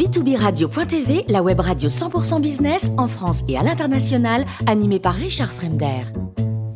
B2B Radio.tv, la web radio 100% business en France et à l'international, animée par Richard Fremder.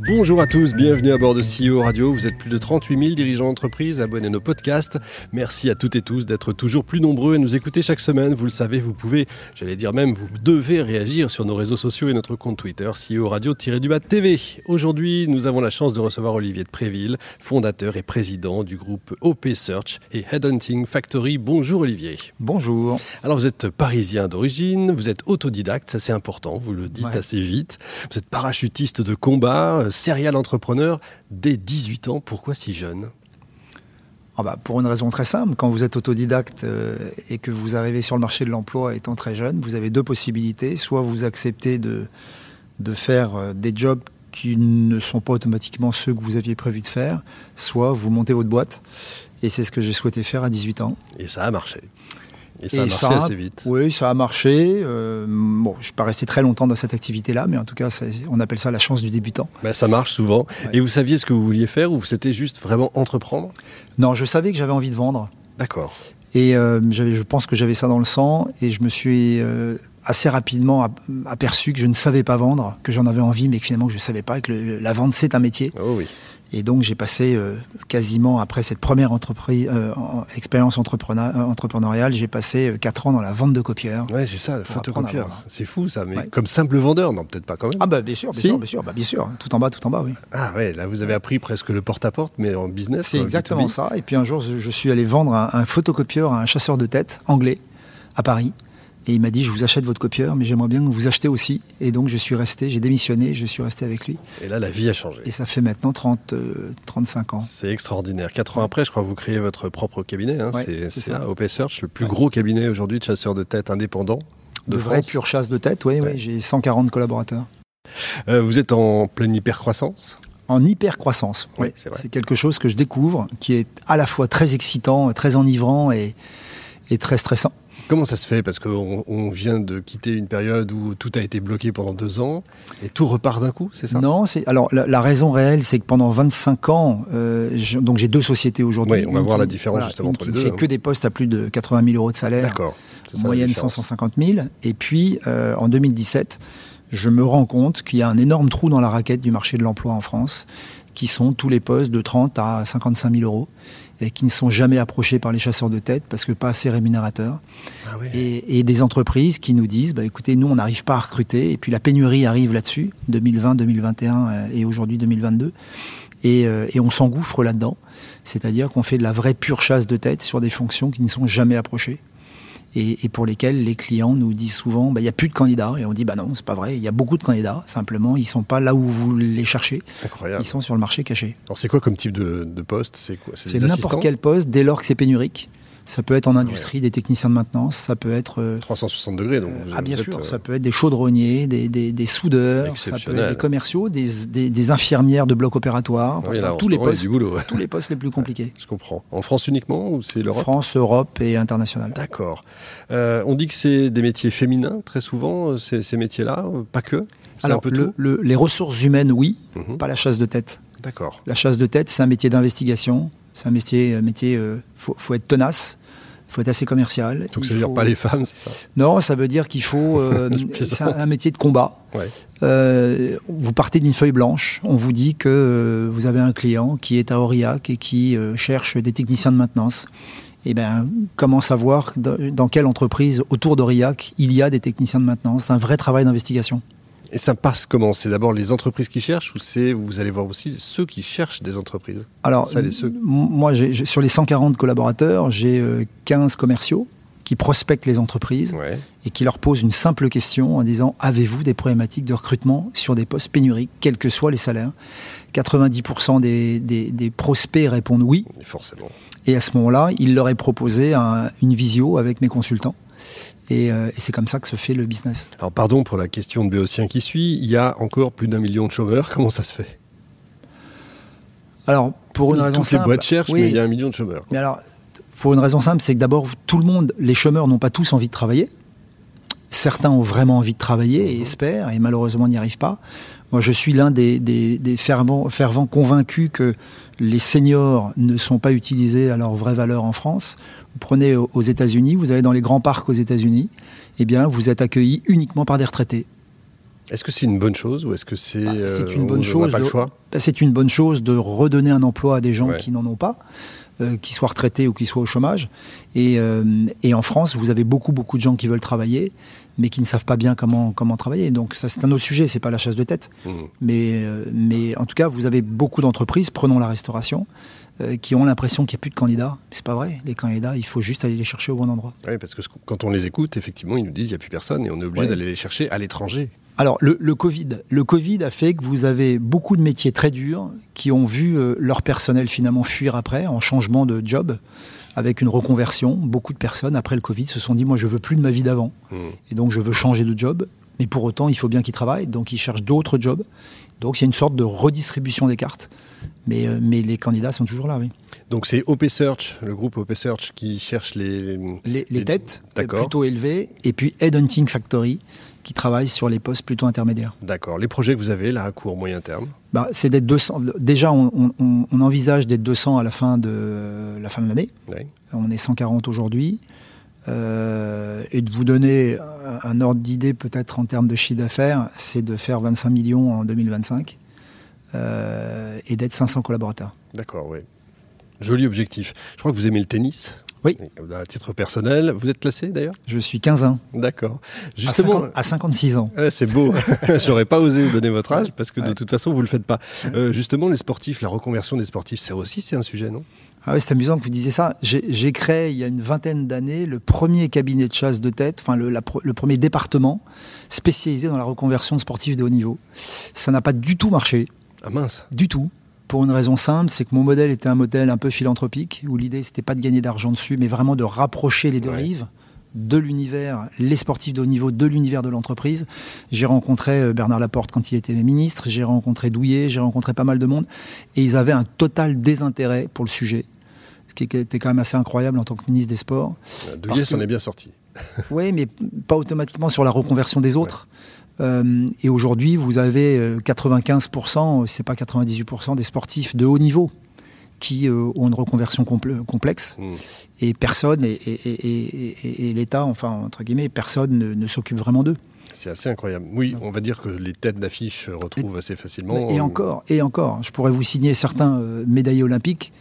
Bonjour à tous, bienvenue à bord de CEO Radio. Vous êtes plus de 38 000 dirigeants d'entreprise, abonnez nos podcasts. Merci à toutes et tous d'être toujours plus nombreux et nous écouter chaque semaine. Vous le savez, vous pouvez, j'allais dire même, vous devez réagir sur nos réseaux sociaux et notre compte Twitter, CEO Radio-du-Bas TV. Aujourd'hui, nous avons la chance de recevoir Olivier de Préville, fondateur et président du groupe OP Search et Headhunting Factory. Bonjour Olivier. Bonjour. Alors vous êtes parisien d'origine, vous êtes autodidacte, ça c'est important, vous le dites Ouais. assez vite. Vous êtes parachutiste de combat, euh, serial entrepreneur dès 18 ans. Pourquoi si jeune? Ah bah, pour une raison très simple, quand vous êtes autodidacte euh, et que vous arrivez sur le marché de l'emploi étant très jeune, vous avez deux possibilités. Soit vous acceptez de, de faire euh, des jobs qui ne sont pas automatiquement ceux que vous aviez prévu de faire, soit vous montez votre boîte. Et c'est ce que j'ai souhaité faire à 18 ans. Et ça a marché. Et ça a marché ça assez vite. Oui, ça a marché. Euh, bon, je ne suis pas resté très longtemps dans cette activité-là, mais en tout cas, on appelle ça la chance du débutant. Ben, ça marche souvent. Ouais. Et vous saviez ce que vous vouliez faire ou c'était juste vraiment entreprendre? Non, je savais que j'avais envie de vendre. D'accord. Et euh, je pense que j'avais ça dans le sang et je me suis euh, assez rapidement ap- aperçu que je ne savais pas vendre, que j'en avais envie, mais que finalement que je ne savais pas, que le- la vente c'est un métier. Oh oui. Et donc j'ai passé euh, quasiment après cette première entreprise, euh, en- expérience entrepreneur- entrepreneuriale, j'ai passé euh, quatre ans dans la vente de copieurs. Ouais, c'est ça, photocopieur. C'est fou ça, mais Ouais. comme simple vendeur, non, peut-être pas quand même. Ah bah bien sûr, bien Si. sûr, bien sûr, bah, bien sûr, tout en bas, tout en bas, oui. Ah ouais, là vous avez appris presque le porte-à-porte, mais en business. C'est exactement B2B. ça. Et puis un jour, je je suis allé vendre un, un photocopieur à un chasseur de tête anglais à Paris. Et il m'a dit, je vous achète votre copieur, mais j'aimerais bien que vous achetez aussi. Et donc je suis resté, j'ai démissionné, je suis resté avec lui. Et là, la vie a changé. Et ça fait maintenant 30, euh, 35 ans. C'est extraordinaire. Quatre ans après, je crois que vous créez votre propre cabinet. hein. Ouais, c'est OP Search, le plus Ouais. gros cabinet aujourd'hui de chasseurs de tête indépendants de De vraie pure chasse de tête, oui, Ouais. oui, j'ai 140 collaborateurs. Euh, vous êtes en pleine hypercroissance? En hyper croissance. Oui, c'est vrai. C'est quelque chose que je découvre, qui est à la fois très excitant, très enivrant et, et très stressant. Comment ça se fait? Parce qu'on on vient de quitter une période où tout a été bloqué pendant deux ans et tout repart d'un coup, c'est ça? Non, c'est alors la, la raison réelle, c'est que pendant 25 ans, euh, je- donc j'ai deux sociétés aujourd'hui. Oui, on va voir qui- la différence justement entre qui les deux, fait hein. que des postes à plus de 80 000 euros de salaire, D'accord. Moyenne différence. 150 000. Et puis euh, en 2017, je me rends compte qu'il y a un énorme trou dans la raquette du marché de l'emploi en France, qui sont tous les postes de 30 à 55 000 euros et qui ne sont jamais approchés par les chasseurs de tête parce que pas assez rémunérateurs. Ah oui. Et, et des entreprises qui nous disent, bah, écoutez, nous, on n'arrive pas à recruter, et puis la pénurie arrive là-dessus, 2020, 2021 euh, et aujourd'hui 2022, et, euh, et on s'engouffre là-dedans. C'est-à-dire qu'on fait de la vraie pure chasse de tête sur des fonctions qui ne sont jamais approchées. Et, et pour lesquelles les clients nous disent souvent, bah, il n'y a plus de candidats. Et on dit, bah non, c'est pas vrai, il y a beaucoup de candidats. Simplement, ils sont pas là où vous les cherchez. Incroyable. Ils sont sur le marché caché. Alors c'est quoi comme type de, de poste? C'est quoi? C'est des n'importe quel poste, dès lors que c'est pénurique. Ça peut être en industrie, des techniciens de maintenance, ça peut être euh, 360 degrés, donc ah bien vous êtes, sûr, euh, ça peut être des chaudronniers, des, des, des soudeurs, ça peut être des commerciaux, des, des, infirmières de bloc opératoire, oui, là, en tous les postes, du boulot. ouais. tous les postes les plus compliqués. Je comprends. En France uniquement ou c'est l'Europe? France, Europe et international. D'accord. Euh, on dit que c'est des métiers féminins très souvent, euh, ces, ces métiers-là, euh, pas que? C'est un Alors peu le- les ressources humaines, oui, Mhm. pas la chasse de tête. D'accord. La chasse de tête, c'est un métier d'investigation, c'est un métier, métier, euh, faut, faut être tenace, faut être assez commercial. Donc ça veut dire faut- pas les femmes, c'est ça? Non, ça veut dire qu'il faut. euh, c'est un, un métier de combat. Ouais. Euh, vous partez d'une feuille blanche, on vous dit que euh, vous avez un client qui est à Aurillac et qui cherche des techniciens de maintenance. Eh bien, comment savoir dans, dans quelle entreprise autour d'Aurillac il y a des techniciens de maintenance? C'est un vrai travail d'investigation. Et ça passe comment? C'est d'abord les entreprises qui cherchent ou c'est vous allez voir aussi ceux qui cherchent des entreprises? Alors, Ça, les ceux- m- moi, sur les 140 collaborateurs, j'ai euh, 15 commerciaux qui prospectent les entreprises Ouais. et qui leur posent une simple question en disant Avez-vous des problématiques de recrutement sur des postes pénuriques, quels que soient les salaires? 90% des, des- des prospects répondent oui. Forcément. Et à ce moment-là, il leur est proposé un- une visio avec mes consultants. Et, euh, et c'est comme ça que se fait le business. Alors pardon pour la question de Béotien qui suit, il y a encore plus d'un million de chômeurs, comment ça se fait? Alors, pour une raison Toutes les simple. boîtes cherchent, oui, mais il y a un million de chômeurs. Mais alors, pour une raison simple, c'est que d'abord, tout le monde, les chômeurs n'ont pas tous envie de travailler. Certains ont vraiment envie de travailler et espèrent, et malheureusement n'y arrivent pas. Moi, je suis l'un des, fervents convaincus que les seniors ne sont pas utilisés à leur vraie valeur en France. Vous prenez aux États-Unis, vous allez dans les grands parcs aux États-Unis, eh bien, vous êtes accueillis uniquement par des retraités. Est-ce que c'est une bonne chose ou est-ce que c'est Bah, c'est euh, une on bonne n'a chose pas le choix? C'est une bonne chose de redonner un emploi à des gens Ouais. qui n'en ont pas, euh, qui soient retraités ou qui soient au chômage. Et, euh, et en France, vous avez beaucoup, beaucoup de gens qui veulent travailler, mais qui ne savent pas bien comment, comment travailler. Donc ça, c'est un autre sujet, c'est pas la chasse de tête. Mhm. Mais, euh, mais en tout cas, vous avez beaucoup d'entreprises, prenons la restauration, qui ont l'impression qu'il n'y a plus de candidats. C'est pas vrai. Les candidats, il faut juste aller les chercher au bon endroit. Oui, parce que quand on les écoute, effectivement, ils nous disent qu'il n'y a plus personne et on est obligé Ouais. d'aller les chercher à l'étranger. Alors, le, le Covid. Le Covid a fait que vous avez beaucoup de métiers très durs qui ont vu euh, leur personnel finalement fuir après, en changement de job, avec une reconversion. Beaucoup de personnes, après le Covid, se sont dit Moi, je veux plus de ma vie d'avant. Mhm. Et donc, je veux changer de job. Mais pour autant, il faut bien qu'ils travaillent. Donc, ils cherchent d'autres jobs. Donc, il y a une sorte de redistribution des cartes. Mais, euh, mais les candidats sont toujours là, oui. Donc c'est OP Search, le groupe OP Search qui cherche les... Les, les Les- têtes, euh, plutôt élevées. Et puis, Headhunting Factory, qui travaille sur les postes plutôt intermédiaires. D'accord. Les projets que vous avez là à court, moyen terme Bah, c'est d'être 200. Déjà, on, on- on envisage d'être 200 à la fin de la fin de l'année. Oui. On est 140 aujourd'hui. Euh, et de vous donner un, un ordre d'idée, peut-être en termes de chiffre d'affaires, c'est de faire 25 millions en 2025 euh, et d'être 500 collaborateurs. D'accord, oui. Joli objectif. Je crois que vous aimez le tennis. Oui. À titre personnel, vous êtes classé d'ailleurs? Je suis 15 ans, D'accord. à, Justement, 50 à 56 ans. C'est beau. J'aurais pas osé vous donner votre âge parce que de toute façon vous le faites pas. Euh, justement, les sportifs, la reconversion des sportifs, c'est aussi c'est un sujet, non? Ah oui, c'est amusant que vous disiez ça. J'ai créé il y a une vingtaine d'années le premier cabinet de chasse de tête, enfin le, la le premier département spécialisé dans la reconversion de sportifs de haut niveau. Ça n'a pas du tout marché, Ah mince. du tout. Pour une raison simple, c'est que mon modèle était un modèle un peu philanthropique, où l'idée c'était pas de gagner d'argent dessus, mais vraiment de rapprocher les deux Ouais. rives de l'univers, les sportifs de haut niveau, de l'univers de l'entreprise. J'ai rencontré euh, Bernard Laporte quand il était ministre, j'ai rencontré Douillet, j'ai rencontré pas mal de monde, et ils avaient un total désintérêt pour le sujet, ce qui était quand même assez incroyable en tant que ministre des Sports. Douillet s'en que- est bien sorti. Oui, mais pas automatiquement sur la reconversion des autres. Euh, et aujourd'hui, vous avez euh, 95%, si c'est pas 98% des sportifs de haut niveau qui euh, ont une reconversion comple- complexe. Hmm. Et personne, et, et- et- et- et- et l'État, enfin, entre guillemets, personne ne, ne s'occupe vraiment d'eux. C'est assez incroyable. Oui, on va dire que les têtes d'affiche se retrouvent assez facilement. Et encore, et encore, je pourrais vous signer certains euh, médaillés olympiques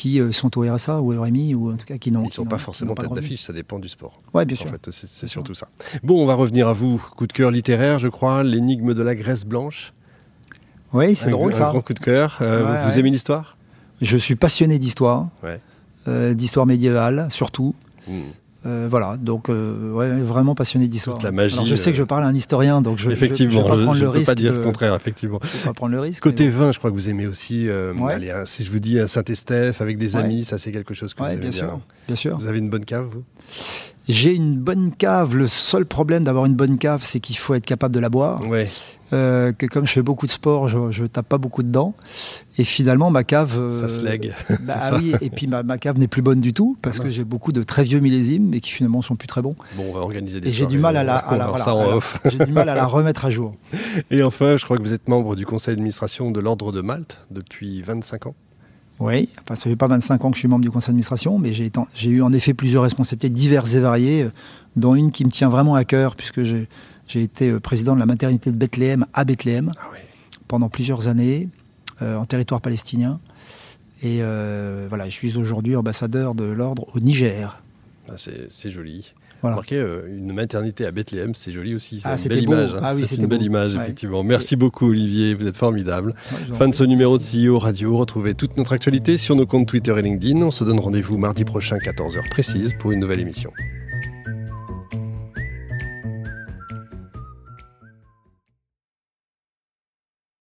qui euh, sont au RSA ou au RMI, ou en tout cas qui n'ont Ils ne sont pas forcément tête d'affiche, ça dépend du sport. Ouais, bien En sûr. fait, c'est surtout ça. Bon, on va revenir à vous. Coup de cœur littéraire, je crois. L'énigme de la Grèce blanche. Oui, c'est Un- drôle un ça. grand coup de cœur. Euh, Ouais, vous ouais. aimez l'histoire? Je suis passionné d'histoire, Ouais. euh, d'histoire médiévale surtout. Hmm. Euh, voilà, donc euh, ouais, vraiment passionné d'histoire. La magie, Alors je sais que je parle à un historien, donc je Effectivement, je pas prendre je le peux pas dire de- le contraire, effectivement. je pas prendre le risque. Côté vin, je crois que vous aimez aussi. euh, Ouais. allez, si je vous dis Saint-Estèphe avec des amis, ça c'est quelque chose que vous aimez bien bien. sûr, bien sûr. Vous avez une bonne cave, vous? J'ai une bonne cave. Le seul problème d'avoir une bonne cave, c'est qu'il faut être capable de la boire. Ouais. Euh, que comme je fais beaucoup de sport, je, je tape pas beaucoup dedans. Et finalement, ma cave. euh, Ça se lègue. bah, ah oui, et puis ma, ma cave n'est plus bonne du tout parce Ah que j'ai beaucoup de très vieux millésimes, mais qui finalement sont plus très bons. Bon, on va organiser des Et j'ai du soirées, mal à la, on va à la- voir voilà, ça en à la- off. j'ai du mal à la remettre à jour. Et enfin, je crois que vous êtes membre du conseil d'administration de l'Ordre de Malte depuis 25 ans. Oui, enfin, ça fait pas 25 ans que je suis membre du conseil d'administration, mais j'ai eu en effet plusieurs responsabilités diverses et variées, euh, dont une qui me tient vraiment à cœur, puisque j'ai été euh, président de la maternité de Bethléem à Bethléem Ah oui. pendant plusieurs années, euh, en territoire palestinien. Et euh, voilà, je suis aujourd'hui ambassadeur de l'ordre au Niger. Ah, c'est joli. Voilà. Euh, une maternité à Bethléem, c'est joli aussi. C'est Ah, une belle beau. image. hein. Ah oui, c'est une belle beau. image, Ouais. effectivement. Merci beaucoup, Olivier. Vous êtes formidable. Ouais, Fin de ce numéro de. CEO Radio. Retrouvez toute notre actualité sur nos comptes Twitter et LinkedIn. On se donne rendez-vous mardi prochain, 14h précise, pour une nouvelle émission.